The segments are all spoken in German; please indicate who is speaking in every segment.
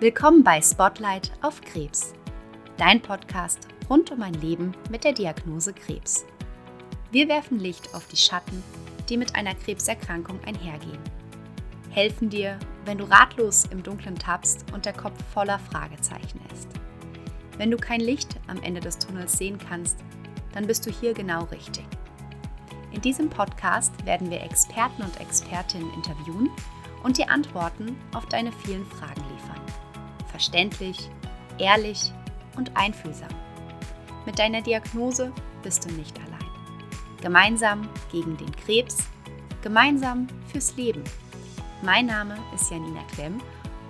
Speaker 1: Willkommen bei Spotlight auf Krebs, dein Podcast rund um ein Leben mit der Diagnose Krebs. Wir werfen Licht auf die Schatten, die mit einer Krebserkrankung einhergehen. Helfen dir, wenn du ratlos im Dunkeln tappst und der Kopf voller Fragezeichen ist. Wenn du kein Licht am Ende des Tunnels sehen kannst, dann bist du hier genau richtig. In diesem Podcast werden wir Experten und Expertinnen interviewen und dir Antworten auf deine vielen Fragen liefern. Verständlich, ehrlich und einfühlsam. Mit deiner Diagnose bist du nicht allein. Gemeinsam gegen den Krebs, gemeinsam fürs Leben. Mein Name ist Janina Klemm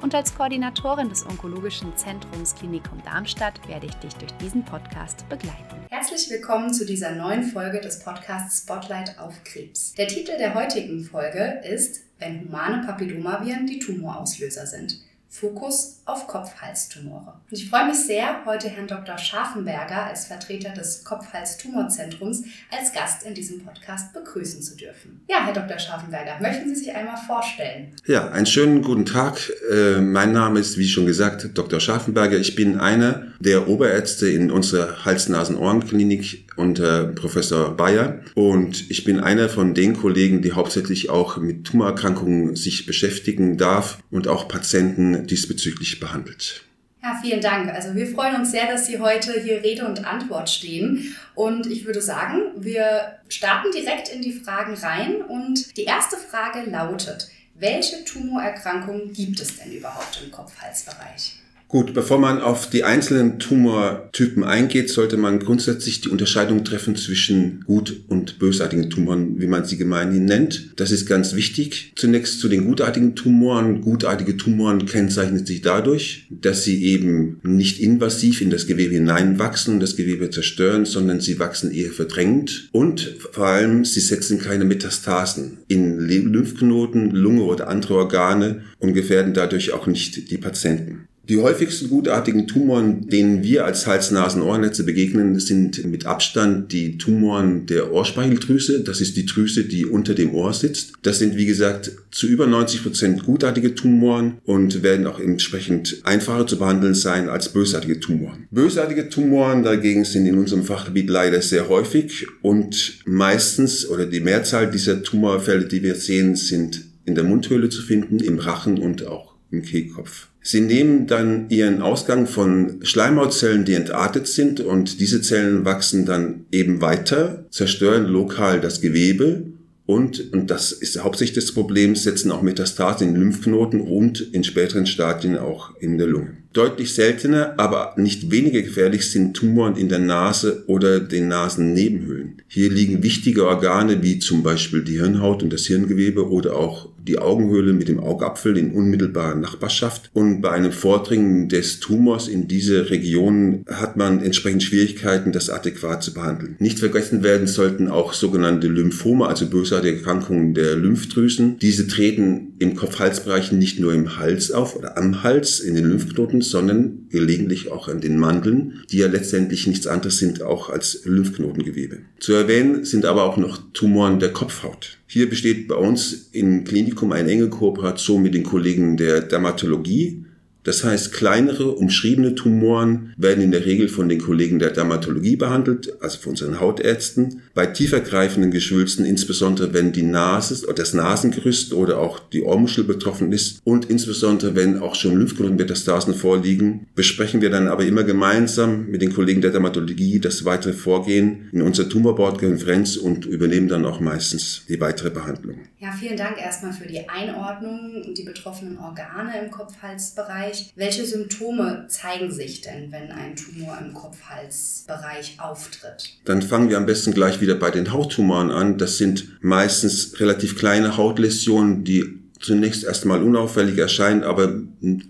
Speaker 1: und als Koordinatorin des Onkologischen Zentrums Klinikum Darmstadt werde ich dich durch diesen Podcast begleiten.
Speaker 2: Herzlich willkommen zu dieser neuen Folge des Podcasts Spotlight auf Krebs. Der Titel der heutigen Folge ist Wenn humane Papillomaviren die Tumorauslöser sind. Fokus auf Kopf-Hals-Tumore. Ich freue mich sehr, heute Herrn Dr. Scharfenberger als Vertreter des Kopf-Hals-Tumorzentrums als Gast in diesem Podcast begrüßen zu dürfen. Ja, Herr Dr. Scharfenberger, möchten Sie sich einmal vorstellen?
Speaker 3: Ja, einen schönen guten Tag. Äh, mein Name ist, wie schon gesagt, Dr. Scharfenberger. Ich bin einer der Oberärzte in unserer Hals-Nasen-Ohren-Klinik unter Professor Bayer und ich bin einer von den Kollegen, die hauptsächlich auch mit Tumorerkrankungen sich beschäftigen darf und auch Patienten diesbezüglich behandelt.
Speaker 2: Ja, vielen Dank. Also wir freuen uns sehr, dass Sie heute hier Rede und Antwort stehen. Und ich würde sagen, wir starten direkt in die Fragen rein. Und die erste Frage lautet, welche Tumorerkrankungen gibt es denn überhaupt im Kopf-Hals-Bereich?
Speaker 3: Gut, bevor man auf die einzelnen Tumortypen eingeht, sollte man grundsätzlich die Unterscheidung treffen zwischen gut und bösartigen Tumoren, wie man sie gemeinhin nennt. Das ist ganz wichtig. Zunächst zu den gutartigen Tumoren. Gutartige Tumoren kennzeichnen sich dadurch, dass sie eben nicht invasiv in das Gewebe hineinwachsen und das Gewebe zerstören, sondern sie wachsen eher verdrängend und vor allem sie setzen keine Metastasen in Lymphknoten, Lunge oder andere Organe und gefährden dadurch auch nicht die Patienten. Die häufigsten gutartigen Tumoren, denen wir als Hals-Nasen-Ohrnetze begegnen, sind mit Abstand die Tumoren der Ohrspeicheldrüse. Das ist die Drüse, die unter dem Ohr sitzt. Das sind, wie gesagt, zu über 90 Prozent gutartige Tumoren und werden auch entsprechend einfacher zu behandeln sein als bösartige Tumoren. Bösartige Tumoren dagegen sind in unserem Fachgebiet leider sehr häufig und meistens oder die Mehrzahl dieser Tumorfälle, die wir sehen, sind in der Mundhöhle zu finden, im Rachen und auch im Kehlkopf. Sie nehmen dann ihren Ausgang von Schleimhautzellen, die entartet sind und diese Zellen wachsen dann eben weiter, zerstören lokal das Gewebe und, und das ist hauptsächlich des Problems, setzen auch Metastasen in Lymphknoten und in späteren Stadien auch in der Lunge. Deutlich seltener, aber nicht weniger gefährlich sind Tumoren in der Nase oder den Nasennebenhöhlen. Hier liegen wichtige Organe wie zum Beispiel die Hirnhaut und das Hirngewebe oder auch die Augenhöhle mit dem Augapfel in unmittelbarer Nachbarschaft. Und bei einem Vordringen des Tumors in diese Region hat man entsprechend Schwierigkeiten, das adäquat zu behandeln. Nicht vergessen werden sollten auch sogenannte Lymphome, also bösartige Erkrankungen der Lymphdrüsen. Diese treten im Kopf-Hals-Bereich nicht nur im Hals auf oder am Hals in den Lymphknoten, sondern gelegentlich auch an den Mandeln, die ja letztendlich nichts anderes sind auch als Lymphknotengewebe. Zu erwähnen sind aber auch noch Tumoren der Kopfhaut. Hier besteht bei uns im Klinikum eine enge Kooperation mit den Kollegen der Dermatologie, das heißt, kleinere, umschriebene Tumoren werden in der Regel von den Kollegen der Dermatologie behandelt, also von unseren Hautärzten. Bei tiefergreifenden Geschwülsten, insbesondere wenn die Nase oder das Nasengerüst oder auch die Ohrmuschel betroffen ist und insbesondere wenn auch schon Lymphknotenmetastasen vorliegen, besprechen wir dann aber immer gemeinsam mit den Kollegen der Dermatologie das weitere Vorgehen in unserer Tumorbordkonferenz und übernehmen dann auch meistens die weitere Behandlung.
Speaker 2: Ja, vielen Dank erstmal für die Einordnung und die betroffenen Organe im Kopf-Hals-Bereich. Bereich. Welche Symptome zeigen sich denn, wenn ein Tumor im Kopf-Hals-Bereich auftritt?
Speaker 3: Dann fangen wir am besten gleich wieder bei den Hauttumoren an. Das sind meistens relativ kleine Hautläsionen, die zunächst erstmal unauffällig erscheinen, aber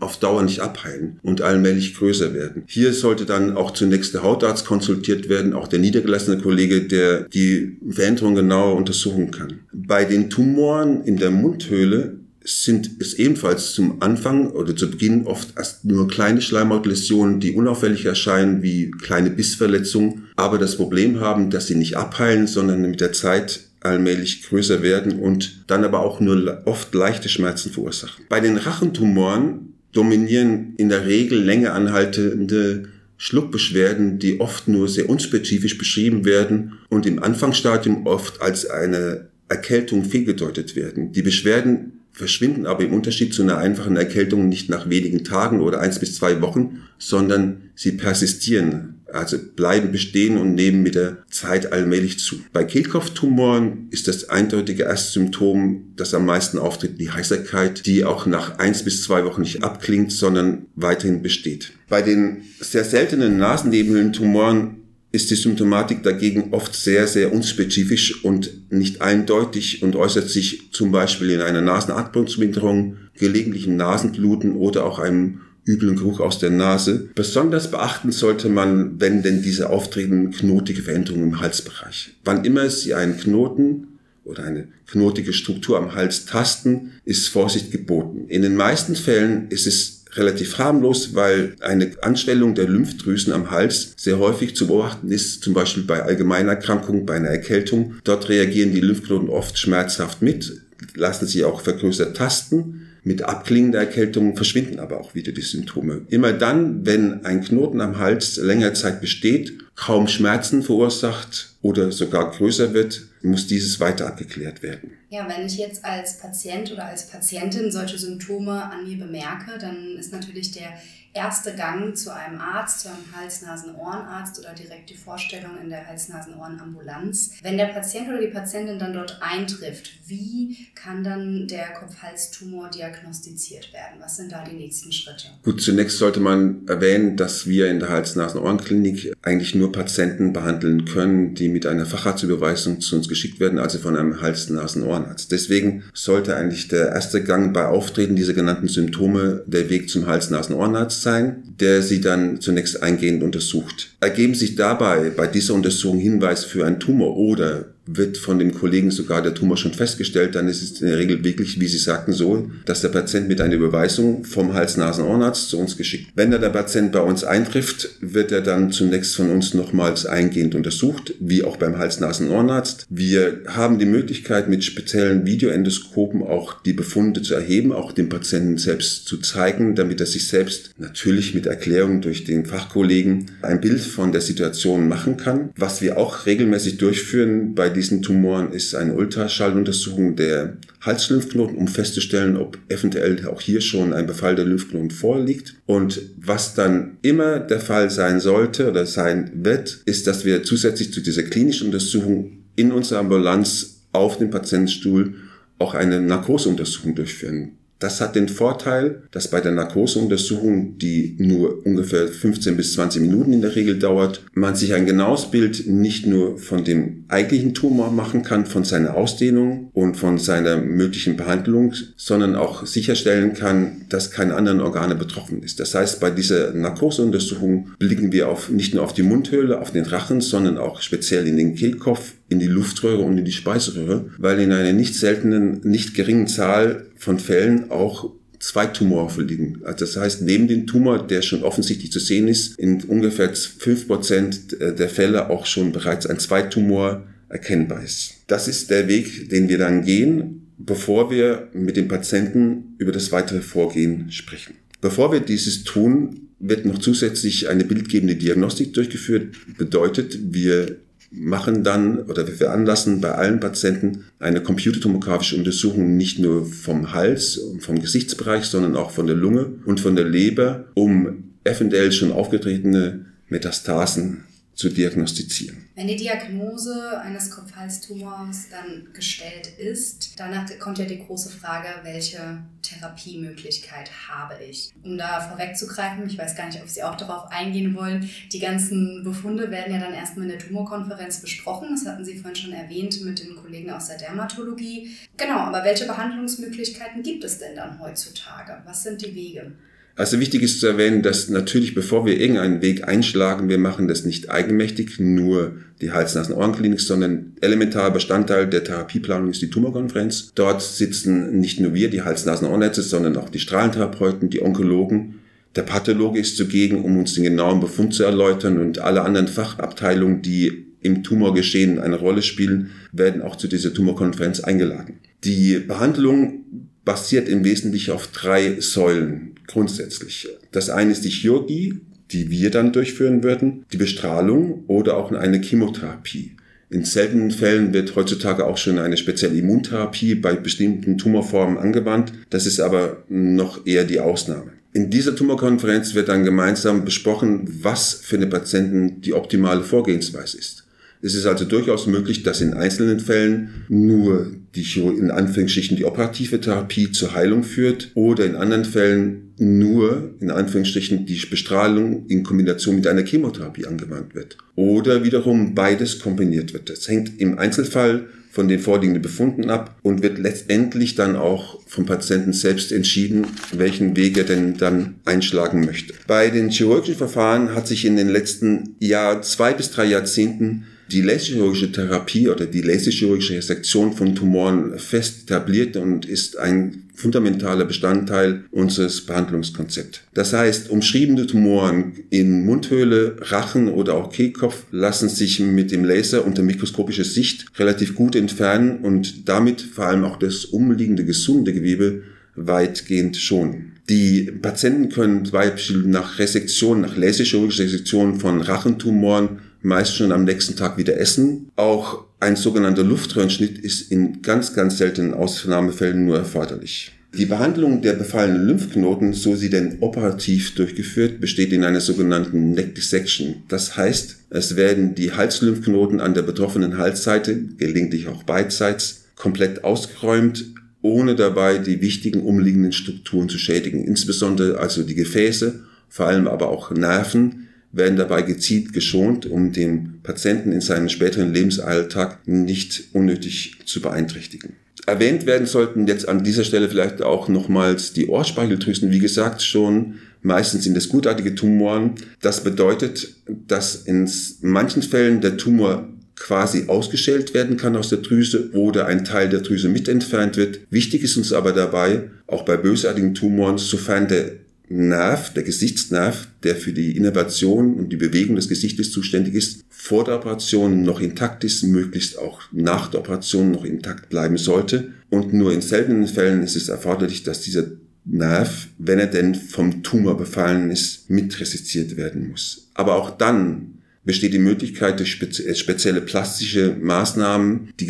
Speaker 3: auf Dauer nicht abheilen und allmählich größer werden. Hier sollte dann auch zunächst der Hautarzt konsultiert werden, auch der niedergelassene Kollege, der die Veränderung genauer untersuchen kann. Bei den Tumoren in der Mundhöhle sind es ebenfalls zum Anfang oder zu Beginn oft erst nur kleine Schleimhautläsionen, die unauffällig erscheinen, wie kleine Bissverletzungen aber das Problem haben, dass sie nicht abheilen, sondern mit der Zeit allmählich größer werden und dann aber auch nur oft leichte Schmerzen verursachen. Bei den Rachentumoren dominieren in der Regel länger anhaltende Schluckbeschwerden, die oft nur sehr unspezifisch beschrieben werden und im Anfangsstadium oft als eine Erkältung fehlgedeutet werden. Die Beschwerden verschwinden aber im Unterschied zu einer einfachen Erkältung nicht nach wenigen Tagen oder eins bis zwei Wochen, sondern sie persistieren also bleiben bestehen und nehmen mit der Zeit allmählich zu. Bei Kehlkopftumoren ist das eindeutige Erstsymptom, das am meisten auftritt, die Heiserkeit, die auch nach eins bis zwei Wochen nicht abklingt, sondern weiterhin besteht. Bei den sehr seltenen Nasennebenhöhlentumoren ist die Symptomatik dagegen oft sehr, sehr unspezifisch und nicht eindeutig und äußert sich zum Beispiel in einer Nasenatmungsminderung, gelegentlichen Nasenbluten oder auch einem üblen Geruch aus der Nase. Besonders beachten sollte man, wenn denn diese auftreten, knotige Veränderungen im Halsbereich. Wann immer Sie einen Knoten oder eine knotige Struktur am Hals tasten, ist Vorsicht geboten. In den meisten Fällen ist es relativ harmlos, weil eine Anstellung der Lymphdrüsen am Hals sehr häufig zu beobachten ist, zum Beispiel bei Allgemeinerkrankungen, bei einer Erkältung. Dort reagieren die Lymphknoten oft schmerzhaft mit, lassen sie auch vergrößert tasten mit Abklingen der Erkältung verschwinden aber auch wieder die Symptome. Immer dann, wenn ein Knoten am Hals länger Zeit besteht, kaum Schmerzen verursacht oder sogar größer wird, muss dieses weiter abgeklärt werden.
Speaker 2: Ja, wenn ich jetzt als Patient oder als Patientin solche Symptome an mir bemerke, dann ist natürlich der erste Gang zu einem Arzt, zu einem Hals-Nasen-Ohrenarzt oder direkt die Vorstellung in der Hals-Nasen-Ohren-Ambulanz. Wenn der Patient oder die Patientin dann dort eintrifft, wie kann dann der Kopf-Hals-Tumor diagnostiziert werden? Was sind da die nächsten Schritte?
Speaker 3: Gut, zunächst sollte man erwähnen, dass wir in der Hals-Nasen-Ohren-Klinik eigentlich nur Patienten behandeln können, die mit einer Facharztüberweisung zu uns geschickt werden, also von einem Hals-Nasen-Ohrenarzt. Deswegen sollte eigentlich der erste Gang bei Auftreten dieser genannten Symptome der Weg zum Hals-Nasen-Ohrenarzt sein, der sie dann zunächst eingehend untersucht. Ergeben sich dabei bei dieser Untersuchung Hinweis für einen Tumor oder wird von dem Kollegen sogar der Tumor schon festgestellt, dann ist es in der Regel wirklich, wie Sie sagten, so, dass der Patient mit einer Überweisung vom Hals-Nasen-Ohrenarzt zu uns geschickt. Wenn der Patient bei uns eintrifft, wird er dann zunächst von uns nochmals eingehend untersucht, wie auch beim Hals-Nasen-Ohrenarzt. Wir haben die Möglichkeit, mit speziellen Videoendoskopen auch die Befunde zu erheben, auch dem Patienten selbst zu zeigen, damit er sich selbst natürlich mit Erklärung durch den Fachkollegen ein Bild von der Situation machen kann. Was wir auch regelmäßig durchführen bei diesen Tumoren ist eine Ultraschalluntersuchung der Halslymphknoten, um festzustellen, ob eventuell auch hier schon ein Befall der Lymphknoten vorliegt. Und was dann immer der Fall sein sollte oder sein wird, ist, dass wir zusätzlich zu dieser klinischen Untersuchung in unserer Ambulanz auf dem Patientenstuhl auch eine Narkoseuntersuchung durchführen. Das hat den Vorteil, dass bei der Narkoseuntersuchung, die nur ungefähr 15 bis 20 Minuten in der Regel dauert, man sich ein genaues Bild nicht nur von dem eigentlichen Tumor machen kann, von seiner Ausdehnung und von seiner möglichen Behandlung, sondern auch sicherstellen kann, dass keine anderen Organe betroffen ist. Das heißt, bei dieser Narkoseuntersuchung blicken wir auf, nicht nur auf die Mundhöhle, auf den Rachen, sondern auch speziell in den Kehlkopf, in die Luftröhre und in die Speiseröhre, weil in einer nicht seltenen, nicht geringen Zahl von Fällen auch zwei Tumore vorliegen. Also das heißt, neben dem Tumor, der schon offensichtlich zu sehen ist, in ungefähr fünf Prozent der Fälle auch schon bereits ein Zweitumor erkennbar ist. Das ist der Weg, den wir dann gehen, bevor wir mit dem Patienten über das weitere Vorgehen sprechen. Bevor wir dieses tun, wird noch zusätzlich eine bildgebende Diagnostik durchgeführt. Bedeutet, wir machen dann oder wir veranlassen bei allen Patienten eine computertomografische Untersuchung nicht nur vom Hals und vom Gesichtsbereich, sondern auch von der Lunge und von der Leber, um eventuell schon aufgetretene Metastasen zu diagnostizieren.
Speaker 2: Wenn die Diagnose eines Kopf-Hals-Tumors dann gestellt ist, danach kommt ja die große Frage, welche Therapiemöglichkeit habe ich? Um da vorwegzugreifen, ich weiß gar nicht, ob Sie auch darauf eingehen wollen, die ganzen Befunde werden ja dann erstmal in der Tumorkonferenz besprochen. Das hatten Sie vorhin schon erwähnt mit den Kollegen aus der Dermatologie. Genau, aber welche Behandlungsmöglichkeiten gibt es denn dann heutzutage? Was sind die Wege?
Speaker 3: Also wichtig ist zu erwähnen, dass natürlich, bevor wir irgendeinen Weg einschlagen, wir machen das nicht eigenmächtig, nur die Hals-Nasen-Ohrenklinik, sondern elementarer Bestandteil der Therapieplanung ist die Tumorkonferenz. Dort sitzen nicht nur wir, die Hals-Nasen-Ohrenärzte, sondern auch die Strahlentherapeuten, die Onkologen, Der Pathologe ist zugegen, um uns den genauen Befund zu erläutern und alle anderen Fachabteilungen, die im Tumorgeschehen eine Rolle spielen, werden auch zu dieser Tumorkonferenz eingeladen. Die Behandlung basiert im Wesentlichen auf drei Säulen grundsätzlich. Das eine ist die Chirurgie, die wir dann durchführen würden, die Bestrahlung oder auch eine Chemotherapie. In seltenen Fällen wird heutzutage auch schon eine spezielle Immuntherapie bei bestimmten Tumorformen angewandt. Das ist aber noch eher die Ausnahme. In dieser Tumorkonferenz wird dann gemeinsam besprochen, was für eine Patienten die optimale Vorgehensweise ist. Es ist also durchaus möglich, dass in einzelnen Fällen nur die in Anführungsstrichen die operative Therapie zur Heilung führt oder in anderen Fällen nur in Anführungsstrichen die Bestrahlung in Kombination mit einer Chemotherapie angewandt wird. Oder wiederum beides kombiniert wird. Das hängt im Einzelfall von den vorliegenden Befunden ab und wird letztendlich dann auch vom Patienten selbst entschieden, welchen Weg er denn dann einschlagen möchte. Bei den chirurgischen Verfahren hat sich in den letzten Jahr, zwei bis drei Jahrzehnten die laserchirurgische Therapie oder die laserchirurgische Resektion von Tumoren fest etabliert und ist ein fundamentaler Bestandteil unseres Behandlungskonzepts. Das heißt, umschriebene Tumoren in Mundhöhle, Rachen oder auch Kehlkopf lassen sich mit dem Laser unter mikroskopischer Sicht relativ gut entfernen und damit vor allem auch das umliegende gesunde Gewebe weitgehend schonen. Die Patienten können zum Beispiel nach Resektion, nach laserchirurgischer Resektion von Rachentumoren meist schon am nächsten Tag wieder essen. Auch ein sogenannter Luftröhrenschnitt ist in ganz, ganz seltenen Ausnahmefällen nur erforderlich. Die Behandlung der befallenen Lymphknoten, so sie denn operativ durchgeführt, besteht in einer sogenannten Neck Dissection. Das heißt, es werden die Halslymphknoten an der betroffenen Halsseite, gelegentlich auch beidseits, komplett ausgeräumt, ohne dabei die wichtigen umliegenden Strukturen zu schädigen, insbesondere also die Gefäße, vor allem aber auch Nerven, werden dabei gezielt geschont, um den Patienten in seinem späteren Lebensalltag nicht unnötig zu beeinträchtigen. Erwähnt werden sollten jetzt an dieser Stelle vielleicht auch nochmals die Ohrspeicheldrüsen, wie gesagt schon, meistens sind es gutartige Tumoren. Das bedeutet, dass in manchen Fällen der Tumor quasi ausgeschält werden kann aus der Drüse oder ein Teil der Drüse mit entfernt wird. Wichtig ist uns aber dabei, auch bei bösartigen Tumoren, sofern der Nerv, der Gesichtsnerv, der für die Innervation und die Bewegung des Gesichtes zuständig ist, vor der Operation noch intakt ist, möglichst auch nach der Operation noch intakt bleiben sollte. Und nur in seltenen Fällen ist es erforderlich, dass dieser Nerv, wenn er denn vom Tumor befallen ist, mitresistiert werden muss. Aber auch dann besteht die Möglichkeit durch spezielle plastische Maßnahmen die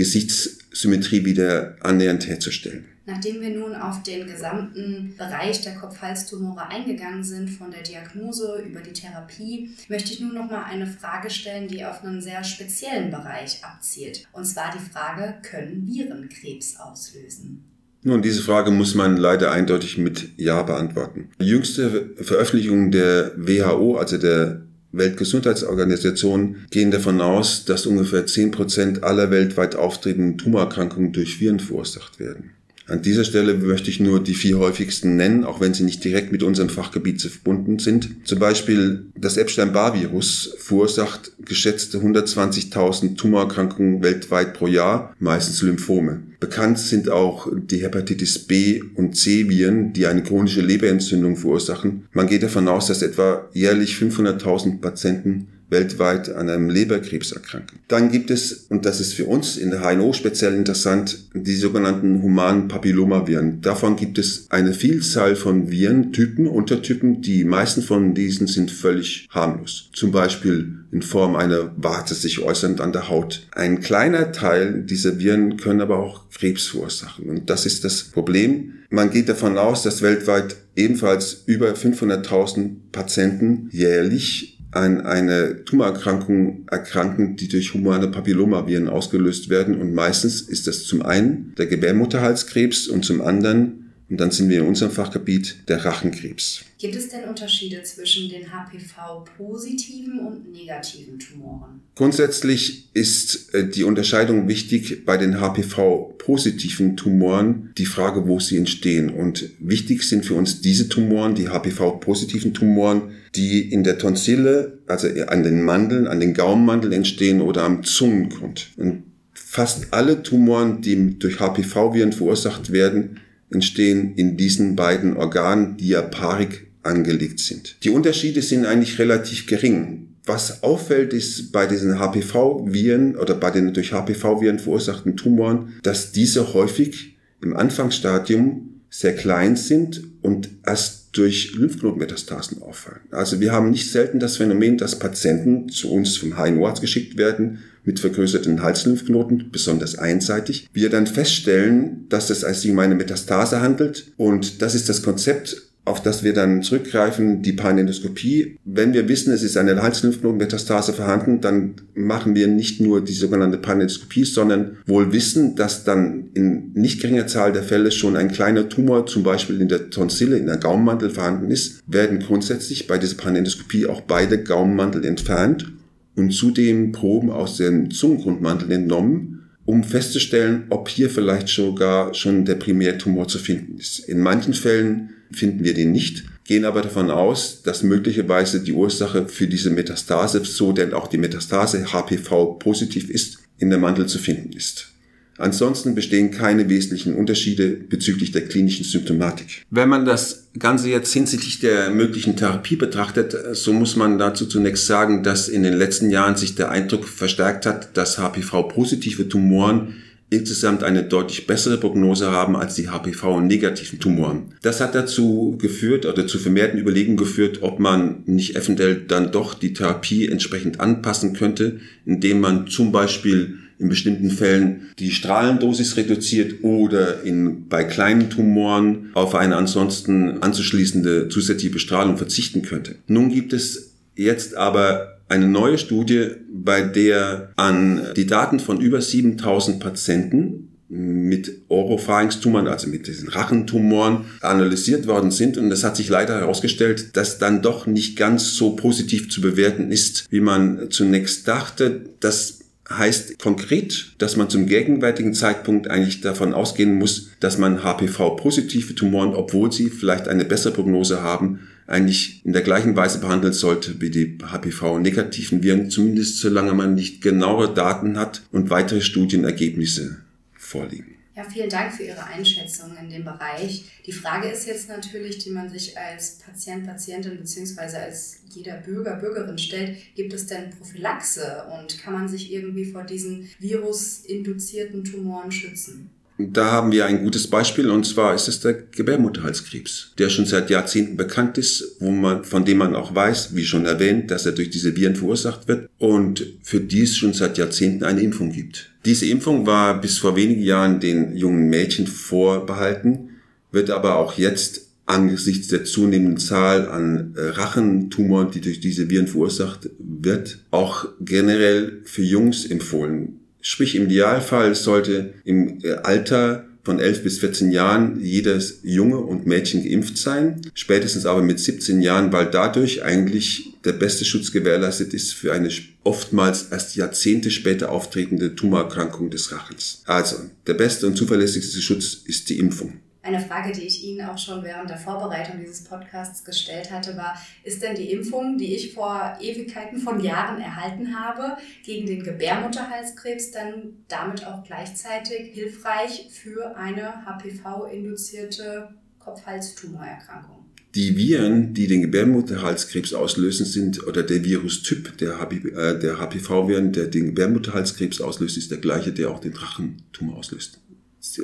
Speaker 3: Gesichtssymmetrie wieder annähernd herzustellen.
Speaker 2: Nachdem wir nun auf den gesamten Bereich der Kopf-Hals-Tumore eingegangen sind, von der Diagnose über die Therapie, möchte ich nun noch mal eine Frage stellen, die auf einen sehr speziellen Bereich abzielt. Und zwar die Frage, können Viren Krebs auslösen?
Speaker 3: Nun, diese Frage muss man leider eindeutig mit Ja beantworten. Die jüngste Veröffentlichung der WHO, also der Weltgesundheitsorganisation, gehen davon aus, dass ungefähr 10% aller weltweit auftretenden Tumorerkrankungen durch Viren verursacht werden. An dieser Stelle möchte ich nur die vier häufigsten nennen, auch wenn sie nicht direkt mit unserem Fachgebiet verbunden sind. Zum Beispiel das Epstein-Barr-Virus verursacht geschätzte 120.000 Tumorerkrankungen weltweit pro Jahr, meistens Lymphome. Bekannt sind auch die Hepatitis B und C Viren, die eine chronische Leberentzündung verursachen. Man geht davon aus, dass etwa jährlich 500.000 Patienten weltweit an einem Leberkrebs erkranken. Dann gibt es, und das ist für uns in der HNO speziell interessant, die sogenannten humanen Papillomaviren. Davon gibt es eine Vielzahl von Virentypen, Untertypen. Die meisten von diesen sind völlig harmlos. Zum Beispiel in Form einer Warte sich äußernd an der Haut. Ein kleiner Teil dieser Viren können aber auch Krebs verursachen. Und das ist das Problem. Man geht davon aus, dass weltweit ebenfalls über 500.000 Patienten jährlich an eine Tumorerkrankung erkranken, die durch humane Papillomaviren ausgelöst werden. Und meistens ist das zum einen der Gebärmutterhalskrebs und zum anderen und dann sind wir in unserem Fachgebiet der Rachenkrebs.
Speaker 2: Gibt es denn Unterschiede zwischen den HPV-positiven und negativen Tumoren?
Speaker 3: Grundsätzlich ist äh, die Unterscheidung wichtig bei den HPV-positiven Tumoren, die Frage, wo sie entstehen. Und wichtig sind für uns diese Tumoren, die HPV-positiven Tumoren, die in der Tonsille, also an den Mandeln, an den Gaumenmandeln entstehen oder am Zungengrund. Und fast alle Tumoren, die durch HPV-Viren verursacht werden, entstehen in diesen beiden Organen, die ja paarig angelegt sind. Die Unterschiede sind eigentlich relativ gering. Was auffällt, ist bei diesen HPV-Viren oder bei den durch HPV-Viren verursachten Tumoren, dass diese häufig im Anfangsstadium sehr klein sind und erst durch Lymphknotenmetastasen auffallen. Also wir haben nicht selten das Phänomen, dass Patienten zu uns vom HNO-Arzt geschickt werden mit vergrößerten Halslymphknoten, besonders einseitig. Wir dann feststellen, dass es sich um eine Metastase handelt und das ist das Konzept auf das wir dann zurückgreifen, die Panendoskopie. Wenn wir wissen, es ist eine Halslymphknotenmetastase vorhanden, dann machen wir nicht nur die sogenannte Panendoskopie, sondern wohl wissen, dass dann in nicht geringer Zahl der Fälle schon ein kleiner Tumor, zum Beispiel in der Tonsille, in der Gaumenmantel vorhanden ist, werden grundsätzlich bei dieser Panendoskopie auch beide Gaumenmantel entfernt und zudem Proben aus dem Zungengrundmantel entnommen, um festzustellen, ob hier vielleicht sogar schon der Primärtumor zu finden ist. In manchen Fällen finden wir den nicht, gehen aber davon aus, dass möglicherweise die Ursache für diese Metastase, so denn auch die Metastase HPV positiv ist, in der Mandel zu finden ist. Ansonsten bestehen keine wesentlichen Unterschiede bezüglich der klinischen Symptomatik. Wenn man das Ganze jetzt hinsichtlich der möglichen Therapie betrachtet, so muss man dazu zunächst sagen, dass in den letzten Jahren sich der Eindruck verstärkt hat, dass HPV-positive Tumoren insgesamt eine deutlich bessere Prognose haben als die HPV-negativen Tumoren. Das hat dazu geführt oder zu vermehrten Überlegungen geführt, ob man nicht eventuell dann doch die Therapie entsprechend anpassen könnte, indem man zum Beispiel in bestimmten Fällen die Strahlendosis reduziert oder in, bei kleinen Tumoren auf eine ansonsten anzuschließende zusätzliche Bestrahlung verzichten könnte. Nun gibt es jetzt aber eine neue Studie, bei der an die Daten von über 7000 Patienten mit Oropharyngstumoren, also mit diesen Rachentumoren, analysiert worden sind. Und es hat sich leider herausgestellt, dass dann doch nicht ganz so positiv zu bewerten ist, wie man zunächst dachte. Das heißt konkret, dass man zum gegenwärtigen Zeitpunkt eigentlich davon ausgehen muss, dass man HPV-positive Tumoren, obwohl sie vielleicht eine bessere Prognose haben, eigentlich in der gleichen Weise behandeln sollte wie die HPV-negativen Viren, zumindest solange man nicht genaue Daten hat und weitere Studienergebnisse vorliegen.
Speaker 2: Ja, vielen Dank für Ihre Einschätzung in dem Bereich. Die Frage ist jetzt natürlich, die man sich als Patient, Patientin bzw. als jeder Bürger, Bürgerin stellt, gibt es denn Prophylaxe und kann man sich irgendwie vor diesen virusinduzierten Tumoren schützen?
Speaker 3: Da haben wir ein gutes Beispiel und zwar ist es der Gebärmutterhalskrebs, der schon seit Jahrzehnten bekannt ist, wo man, von dem man auch weiß, wie schon erwähnt, dass er durch diese Viren verursacht wird und für die es schon seit Jahrzehnten eine Impfung gibt. Diese Impfung war bis vor wenigen Jahren den jungen Mädchen vorbehalten, wird aber auch jetzt angesichts der zunehmenden Zahl an äh, Rachentumoren, die durch diese Viren verursacht wird, auch generell für Jungs empfohlen. Sprich, im Idealfall sollte im äh, Alter von 11 bis 14 Jahren jedes Junge und Mädchen geimpft sein, spätestens aber mit 17 Jahren, weil dadurch eigentlich der beste Schutz gewährleistet ist für eine oftmals erst Jahrzehnte später auftretende Tumorerkrankung des Rachens. Also, der beste und zuverlässigste Schutz ist die Impfung.
Speaker 2: Eine Frage, die ich Ihnen auch schon während der Vorbereitung dieses Podcasts gestellt hatte, war, ist denn die Impfung, die ich vor Ewigkeiten von Jahren erhalten habe, gegen den Gebärmutterhalskrebs dann damit auch gleichzeitig hilfreich für eine HPV-induzierte Kopf-Hals-Tumorerkrankung?
Speaker 3: Die Viren, die den Gebärmutterhalskrebs auslösen, sind, oder der Virustyp der, äh, der HPV-Viren, der den Gebärmutterhalskrebs auslöst, ist der gleiche, der auch den Drachentumor auslöst.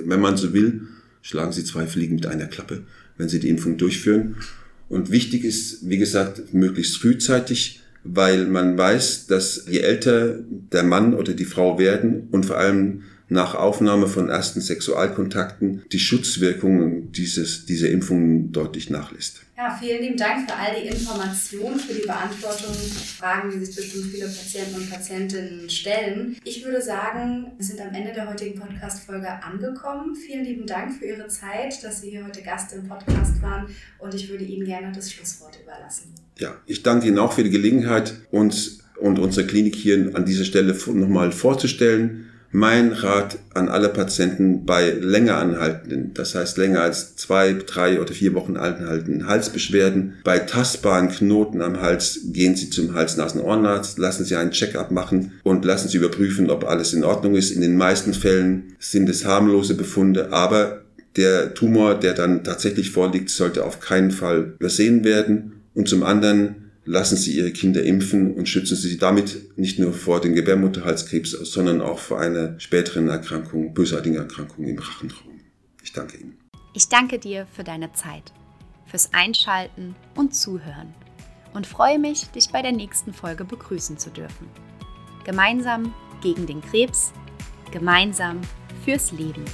Speaker 3: Wenn man so will, schlagen Sie zwei Fliegen mit einer Klappe, wenn Sie die Impfung durchführen. Und wichtig ist, wie gesagt, möglichst frühzeitig, weil man weiß, dass je älter der Mann oder die Frau werden und vor allem nach Aufnahme von ersten Sexualkontakten die Schutzwirkungen dieses, dieser Impfungen deutlich nachlässt.
Speaker 2: Ja, vielen lieben Dank für all die Informationen, für die Beantwortung Fragen, die sich bestimmt viele Patienten und Patientinnen stellen. Ich würde sagen, wir sind am Ende der heutigen Podcast-Folge angekommen. Vielen lieben Dank für Ihre Zeit, dass Sie hier heute Gast im Podcast waren und ich würde Ihnen gerne das Schlusswort überlassen.
Speaker 3: Ja, ich danke Ihnen auch für die Gelegenheit, uns und unsere Klinik hier an dieser Stelle nochmal vorzustellen. Mein Rat an alle Patienten bei länger anhaltenden, das heißt länger als zwei, drei oder vier Wochen anhaltenden Halsbeschwerden, bei tastbaren Knoten am Hals gehen Sie zum Hals-Nasen-Ohrenarzt, lassen Sie einen Check-up machen und lassen Sie überprüfen, ob alles in Ordnung ist. In den meisten Fällen sind es harmlose Befunde, aber der Tumor, der dann tatsächlich vorliegt, sollte auf keinen Fall übersehen werden. Und zum anderen lassen Sie Ihre Kinder impfen und schützen Sie sie damit nicht nur vor dem Gebärmutterhalskrebs, sondern auch vor einer späteren Erkrankung, bösartigen Erkrankung im Rachenraum. Ich danke Ihnen.
Speaker 2: Ich danke dir für deine Zeit, fürs Einschalten und Zuhören und freue mich, dich bei der nächsten Folge begrüßen zu dürfen. Gemeinsam gegen den Krebs, gemeinsam fürs Leben.